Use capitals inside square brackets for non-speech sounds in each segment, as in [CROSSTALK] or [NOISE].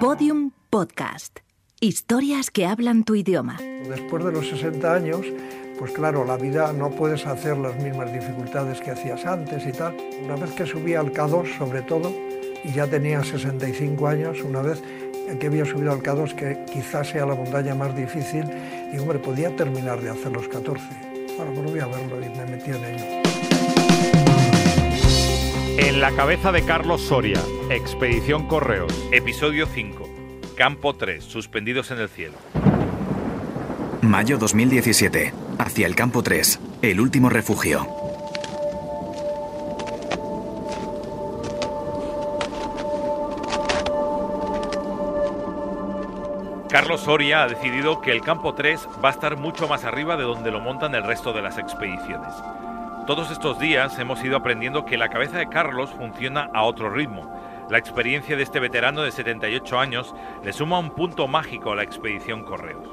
Podium Podcast. Historias que hablan tu idioma. Después de los 60 años, pues claro, la vida no puedes hacer las mismas dificultades que hacías antes y tal. Una vez que subí al K2, sobre todo, y ya tenía 65 años, una vez que había subido al K2, que quizás sea la montaña más difícil, y hombre, podía terminar de hacer los 14. Bueno, pues voy a verlo y me metí en ello. En la cabeza de Carlos Soria, Expedición Correos, episodio 5, Campo 3, suspendidos en el cielo. Mayo 2017, hacia el Campo 3, el último refugio. Carlos Soria ha decidido que el Campo 3 va a estar mucho más arriba de donde lo montan el resto de las expediciones. Todos estos días hemos ido aprendiendo que la cabeza de Carlos funciona a otro ritmo. La experiencia de este veterano de 78 años le suma un punto mágico a la expedición Correos.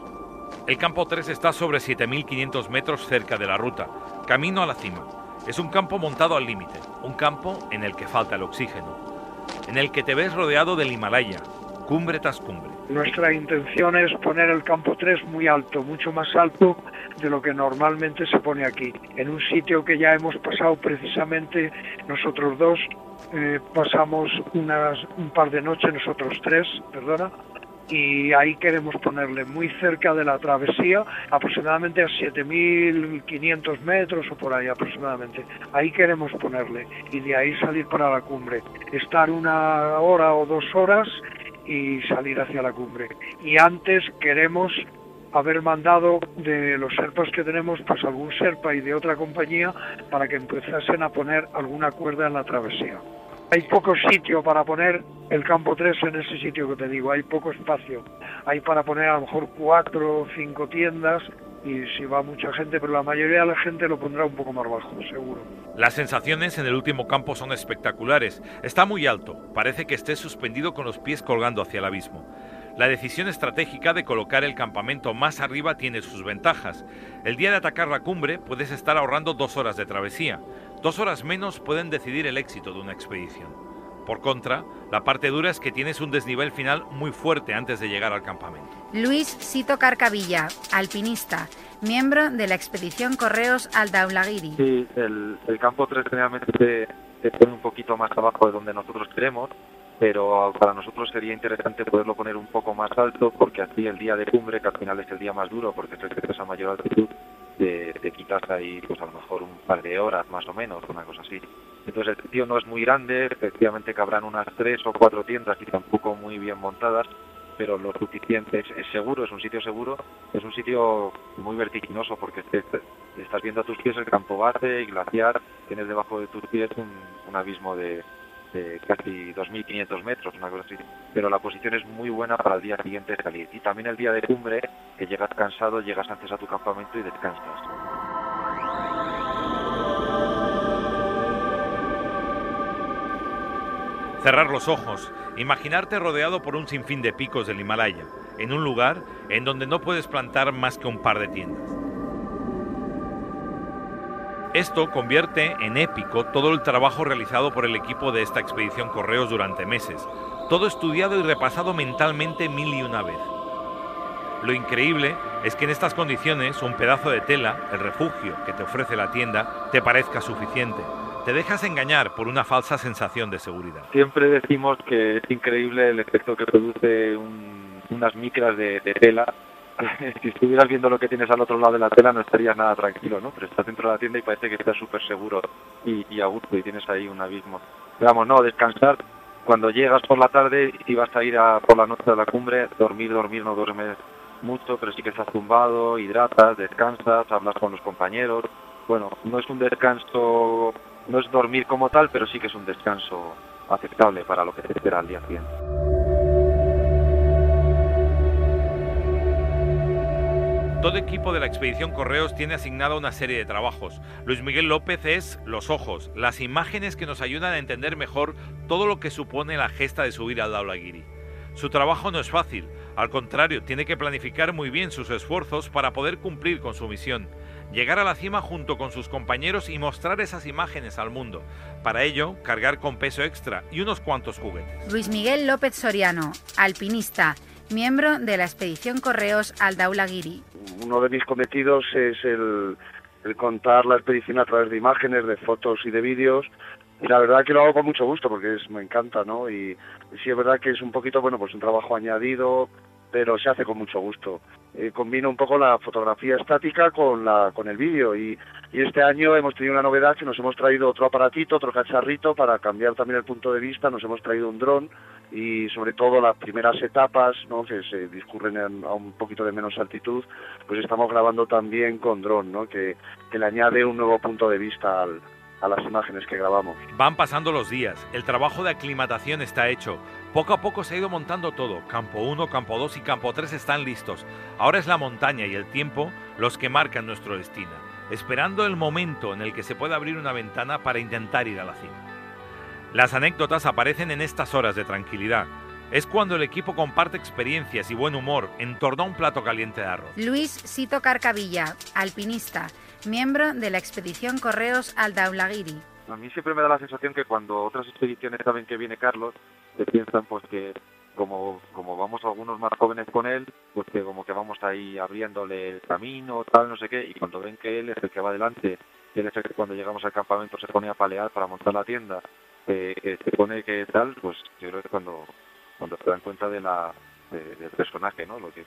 El campo 3 está sobre 7.500 metros cerca de la ruta, camino a la cima. Es un campo montado al límite, un campo en el que falta el oxígeno, en el que te ves rodeado del Himalaya, cumbre tras cumbre. Nuestra intención es poner el campo 3 muy alto, mucho más alto de lo que normalmente se pone aquí, en un sitio que ya hemos pasado precisamente nosotros dos, eh, pasamos unas, un par de noches, nosotros tres, perdona, y ahí queremos ponerle muy cerca de la travesía, aproximadamente a 7.500 metros o por ahí aproximadamente. Ahí queremos ponerle y de ahí salir para la cumbre. Estar una hora o dos horas y salir hacia la cumbre. Y antes queremos haber mandado de los serpas que tenemos, pues algún serpa y de otra compañía para que empezasen a poner alguna cuerda en la travesía. Hay poco sitio para poner el campo 3 en ese sitio que te digo, hay poco espacio. Hay para poner a lo mejor cuatro o cinco tiendas y si va mucha gente, pero la mayoría de la gente lo pondrá un poco más bajo, seguro. Las sensaciones en el último campo son espectaculares. Está muy alto, parece que esté suspendido con los pies colgando hacia el abismo. La decisión estratégica de colocar el campamento más arriba tiene sus ventajas. El día de atacar la cumbre puedes estar ahorrando dos horas de travesía. Dos horas menos pueden decidir el éxito de una expedición. Por contra, la parte dura es que tienes un desnivel final muy fuerte antes de llegar al campamento. Luis Sito Carcavilla, alpinista, miembro de la expedición Correos al Daulagiri. Sí, el, campo 3 generalmente se pone un poquito más abajo de donde nosotros queremos pero para nosotros sería interesante poderlo poner un poco más alto porque así el día de cumbre, que al final es el día más duro porque es a mayor altitud, te, te, quitas ahí pues a lo mejor un par de horas más o menos, una cosa así. Entonces el sitio no es muy grande, efectivamente cabrán unas tres o cuatro tiendas y tampoco muy bien montadas, pero lo suficiente, es, seguro, es un sitio seguro, es un sitio muy vertiginoso porque estás viendo a tus pies el campo base y glaciar, tienes debajo de tus pies un abismo de, casi 2.500 metros, una cosa así. Pero la posición es muy buena para el día siguiente salir. Y también el día de cumbre, que llegas cansado, llegas antes a tu campamento y descansas. Cerrar los ojos, imaginarte rodeado por un sinfín de picos del Himalaya, en un lugar en donde no puedes plantar más que un par de tiendas. Esto convierte en épico todo el trabajo realizado por el equipo de esta expedición Correos durante meses, todo estudiado y repasado mentalmente mil y una vez. Lo increíble es que en estas condiciones un pedazo de tela, el refugio que te ofrece la tienda, te parezca suficiente. Te dejas engañar por una falsa sensación de seguridad. Siempre decimos que es increíble el efecto que produce unas micras de tela [LAUGHS] si estuvieras viendo lo que tienes al otro lado de la tela no estarías nada tranquilo, ¿no? Pero estás dentro de la tienda y parece que estás súper seguro y, a gusto y tienes ahí un abismo. vamos, no, descansar. Cuando llegas por la tarde y vas a ir a, por la noche a la cumbre, dormir, dormir, no duermes mucho, pero sí que estás tumbado, hidratas, descansas, hablas con los compañeros. Bueno, no es un descanso, no es dormir como tal, pero sí que es un descanso aceptable para lo que te espera al día siguiente. Todo equipo de la expedición Correos tiene asignada una serie de trabajos. Luis Miguel López es los ojos, las imágenes que nos ayudan a entender mejor todo lo que supone la gesta de subir al Daulagiri. Su trabajo no es fácil, al contrario, tiene que planificar muy bien sus esfuerzos para poder cumplir con su misión. llegar a la cima junto con sus compañeros y mostrar esas imágenes al mundo. Para ello, cargar con peso extra y unos cuantos juguetes. Luis Miguel López Soriano, alpinista, miembro de la expedición Correos al Daulagiri. Uno de mis cometidos es el, contar la expedición a través de imágenes, de fotos y de vídeos y la verdad que lo hago con mucho gusto porque es, me encanta, ¿no? Y, sí es verdad que es un poquito, bueno, pues un trabajo añadido, pero se hace con mucho gusto. Eh, combino un poco la fotografía estática con, la, con el vídeo y, y este año hemos tenido una novedad que nos hemos traído otro aparatito, otro cacharrito para cambiar también el punto de vista, nos hemos traído un dron y sobre todo las primeras etapas ¿no? que se discurren a un poquito de menos altitud, pues estamos grabando también con dron, que, le añade un nuevo punto de vista a las imágenes que grabamos. Van pasando los días, el trabajo de aclimatación está hecho. Poco a poco se ha ido montando todo. Campo 1, campo 2 y campo 3 están listos. Ahora es la montaña y el tiempo los que marcan nuestro destino, esperando el momento en el que se pueda abrir una ventana para intentar ir a la cima. Las anécdotas aparecen en estas horas de tranquilidad. Es cuando el equipo comparte experiencias y buen humor en torno a un plato caliente de arroz. Luis Sito Carcavilla, alpinista miembro de la expedición Correos al Daulagiri. A mí siempre me da la sensación que cuando otras expediciones saben que viene Carlos, se piensan pues que como, como vamos algunos más jóvenes con él, pues que como que vamos ahí abriéndole el camino, tal, no sé qué, y cuando ven que él es el que va adelante, él es el que cuando llegamos al campamento se pone a palear para montar la tienda, que se pone que tal, pues yo creo que cuando, cuando se dan cuenta de la, del personaje, ¿no? Lo que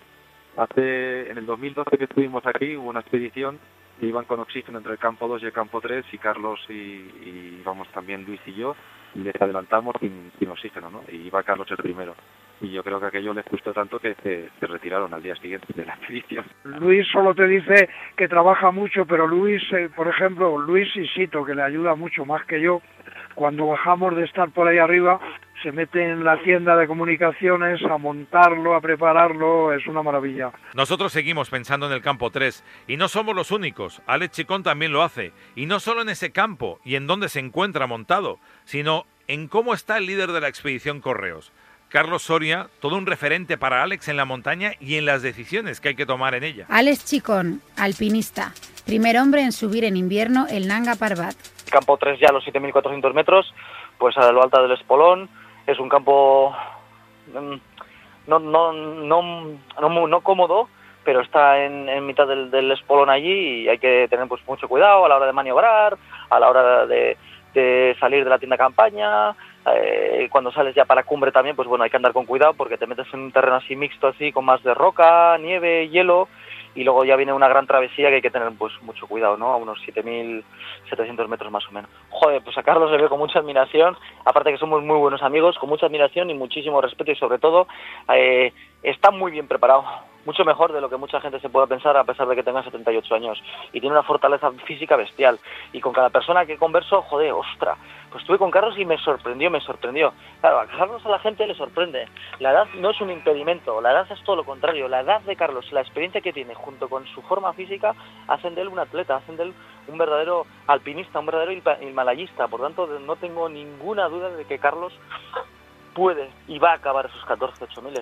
hace, en el 2012 que estuvimos aquí, hubo una expedición iban con oxígeno entre el campo 2 y el campo 3 y Carlos y, y vamos también Luis y yo les adelantamos sin, oxígeno, ¿no? Y iba Carlos el primero. Y yo creo que aquello les gustó tanto que se, se retiraron al día siguiente de la expedición. Luis solo te dice que trabaja mucho, pero Luis, eh, por ejemplo, Luis y Sito, que le ayuda mucho más que yo, cuando bajamos de estar por ahí arriba, se mete en la tienda de comunicaciones a montarlo, a prepararlo, es una maravilla. Nosotros seguimos pensando en el campo 3 y no somos los únicos, Alex Chicón también lo hace, y no solo en ese campo y en dónde se encuentra montado, sino en cómo está el líder de la expedición Correos. Carlos Soria, todo un referente para Alex en la montaña y en las decisiones que hay que tomar en ella. Alex Chicón, alpinista, primer hombre en subir en invierno el Nanga Parbat. Campo 3 ya a los 7.400 metros, pues a lo alta del Espolón, es un campo mm, no, no, no, no, no cómodo, pero está en, en mitad del, espolón allí y hay que tener pues mucho cuidado a la hora de maniobrar, a la hora de, de salir de la tienda campaña, eh, cuando sales ya para cumbre también, pues bueno, hay que andar con cuidado porque te metes en un terreno así mixto, así con más de roca, nieve, hielo, y luego ya viene una gran travesía que hay que tener pues mucho cuidado, ¿no? A unos 7.700 metros más o menos. Joder, pues a Carlos le veo con mucha admiración, aparte que somos muy buenos amigos, con mucha admiración y muchísimo respeto y sobre todo eh, está muy bien preparado, mucho mejor de lo que mucha gente se pueda pensar a pesar de que tenga 78 años y tiene una fortaleza física bestial y con cada persona que converso, joder, ostra, pues estuve con Carlos y me sorprendió, me sorprendió. Claro, a Carlos a la gente le sorprende. La edad no es un impedimento, la edad es todo lo contrario. La edad de Carlos, la experiencia que tiene junto con su forma física, hacen de él un atleta, hacen de él un verdadero alpinista, un verdadero himalayista. Por tanto, no tengo ninguna duda de que Carlos puede y va a acabar esos 14 8000.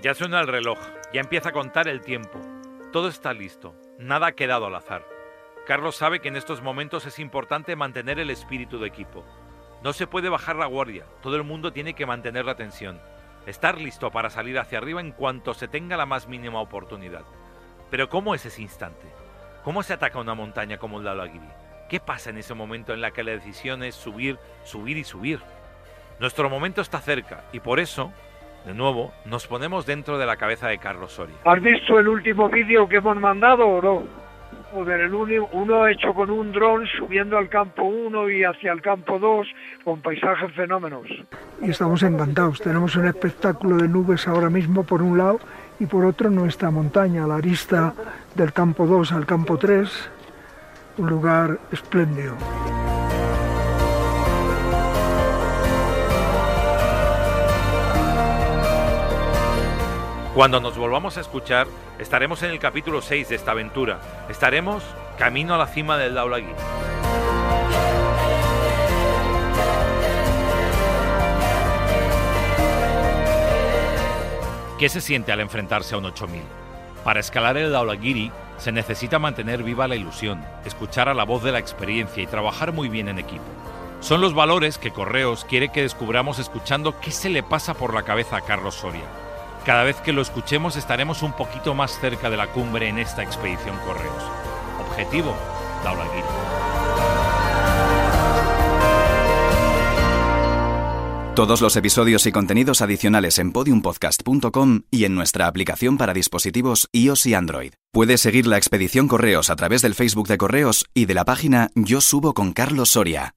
Ya suena el reloj, ya empieza a contar el tiempo. Todo está listo, nada ha quedado al azar. Carlos sabe que en estos momentos es importante mantener el espíritu de equipo. No se puede bajar la guardia, todo el mundo tiene que mantener la tensión, estar listo para salir hacia arriba en cuanto se tenga la más mínima oportunidad. Pero ¿cómo es ese instante? ¿Cómo se ataca una montaña como el Dalagiri? ¿Qué pasa en ese momento en la que la decisión es subir, subir y subir? Nuestro momento está cerca y por eso de nuevo, nos ponemos dentro de la cabeza de Carlos Soria. ¿Has visto el último vídeo que hemos mandado o no? Joder, el uno hecho con un dron subiendo al campo 1 y hacia el campo 2 con paisajes fenómenos. Y estamos encantados. Tenemos un espectáculo de nubes ahora mismo por un lado y por otro nuestra montaña, la arista del campo 2 al campo 3, un lugar espléndido. Cuando nos volvamos a escuchar, estaremos en el capítulo 6 de esta aventura. Estaremos camino a la cima del Daulagui. ¿Qué se siente al enfrentarse a un 8000? Para escalar el Daulagiri se necesita mantener viva la ilusión, escuchar a la voz de la experiencia y trabajar muy bien en equipo. Son los valores que Correos quiere que descubramos escuchando qué se le pasa por la cabeza a Carlos Soria. Cada vez que lo escuchemos estaremos un poquito más cerca de la cumbre en esta expedición Correos. Objetivo, Daulagiri. Todos los episodios y contenidos adicionales en podiumpodcast.com y en nuestra aplicación para dispositivos iOS y Android. Puedes seguir la expedición Correos a través del Facebook de Correos y de la página Yo Subo con Carlos Soria.